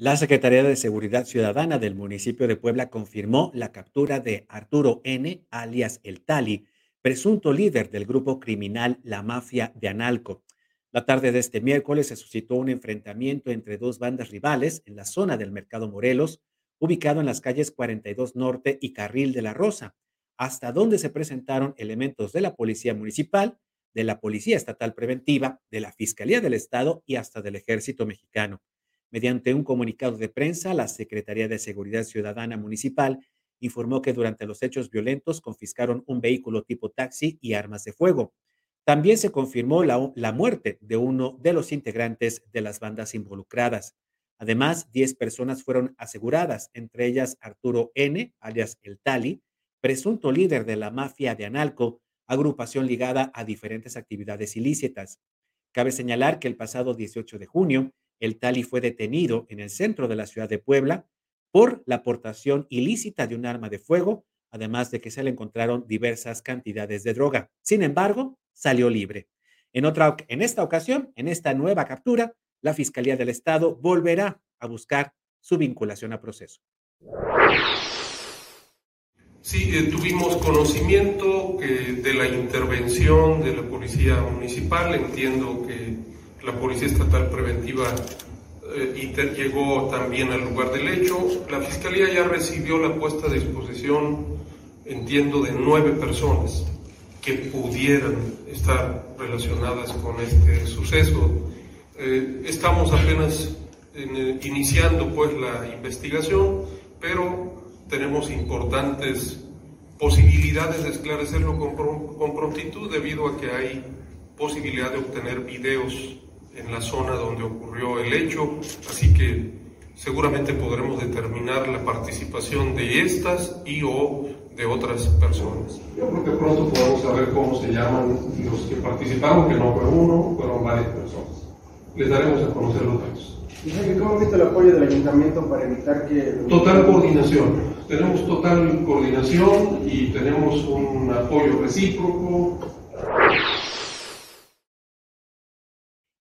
La Secretaría de Seguridad Ciudadana del municipio de Puebla confirmó la captura de Arturo N., alias El Tali, presunto líder del grupo criminal La Mafia de Analco. La tarde de este miércoles se suscitó un enfrentamiento entre dos bandas rivales en la zona del Mercado Morelos, ubicado en las calles 42 Norte y Carril de la Rosa, hasta donde se presentaron elementos de la Policía Municipal, de la Policía Estatal Preventiva, de la Fiscalía del Estado y hasta del Ejército Mexicano. Mediante un comunicado de prensa, la Secretaría de Seguridad Ciudadana Municipal informó que durante los hechos violentos confiscaron un vehículo tipo taxi y armas de fuego. También se confirmó la, muerte de uno de los integrantes de las bandas involucradas. Además, 10 personas fueron aseguradas, entre ellas Arturo N., alias El Tali, presunto líder de la mafia de Analco, agrupación ligada a diferentes actividades ilícitas. Cabe señalar que el pasado 18 de junio, el Tali fue detenido en el centro de la ciudad de Puebla por la aportación ilícita de un arma de fuego, además de que se le encontraron diversas cantidades de droga. Sin embargo, salió libre. En, otra, en esta ocasión, en esta nueva captura, la Fiscalía del Estado volverá a buscar su vinculación a proceso. Sí, eh, tuvimos conocimiento de la intervención de la Policía Municipal. Entiendo que la Policía Estatal Preventiva eh, llegó también al lugar del hecho. La Fiscalía ya recibió la puesta a disposición, entiendo, de nueve personas que pudieran estar relacionadas con este suceso. Eh, estamos apenas en, iniciando pues la investigación, pero tenemos importantes posibilidades de esclarecerlo con, con, prontitud debido a que hay posibilidad de obtener videos en la zona donde ocurrió el hecho, así que seguramente podremos determinar la participación de estas y o de otras personas. Yo creo que pronto podemos saber cómo se llaman los que participaron, que no fue uno, fueron varias personas. Les daremos a conocer los datos. ¿Cómo visto el apoyo del ayuntamiento para evitar que... Total coordinación. Tenemos total coordinación y tenemos un apoyo recíproco.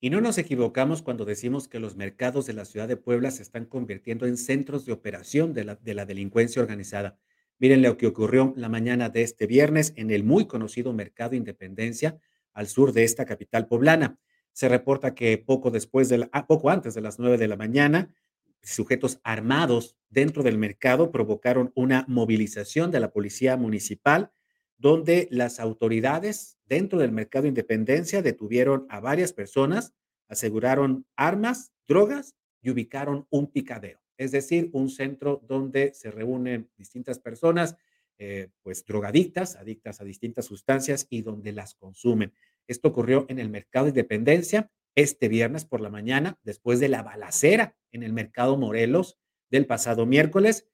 Y no nos equivocamos cuando decimos que los mercados de la ciudad de Puebla se están convirtiendo en centros de operación de la, de la delincuencia organizada. Miren lo que ocurrió la mañana de este viernes en el muy conocido Mercado Independencia, al sur de esta capital poblana. Se reporta que poco después de ah, poco antes de las nueve de la mañana, sujetos armados dentro del mercado provocaron una movilización de la policía municipal, donde las autoridades dentro del mercado Independencia detuvieron a varias personas, aseguraron armas, drogas y ubicaron un picadero, es decir, un centro donde se reúnen distintas personas, eh, pues drogadictas, adictas a distintas sustancias y donde las consumen. Esto ocurrió en el mercado de Independencia este viernes por la mañana, después de la balacera en el mercado Morelos del pasado miércoles.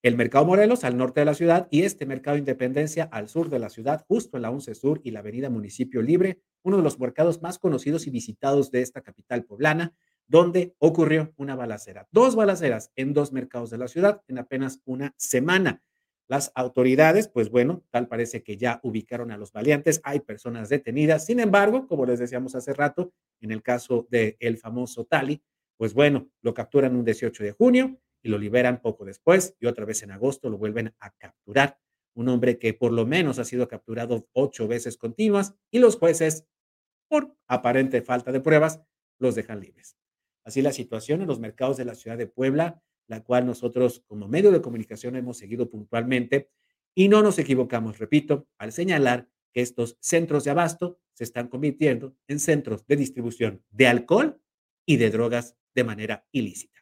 El mercado Morelos al norte de la ciudad y este mercado Independencia al sur de la ciudad, justo en la 11 Sur y la avenida Municipio Libre, uno de los mercados más conocidos y visitados de esta capital poblana, donde ocurrió una balacera. Dos balaceras en dos mercados de la ciudad en apenas una semana. Las autoridades, pues bueno, tal parece que ya ubicaron a los valientes, hay personas detenidas. Sin embargo, como les decíamos hace rato, en el caso del el famoso Tali, pues bueno, lo capturan un 18 de junio lo liberan poco después y otra vez en agosto lo vuelven a capturar. Un hombre que por lo menos ha sido capturado ocho veces continuas y los jueces, por aparente falta de pruebas, los dejan libres. Así la situación en los mercados de la ciudad de Puebla la cual nosotros como medio de comunicación hemos seguido puntualmente y no nos equivocamos, repito, al señalar que estos centros de abasto se están convirtiendo en centros de distribución de alcohol y de drogas de manera ilícita.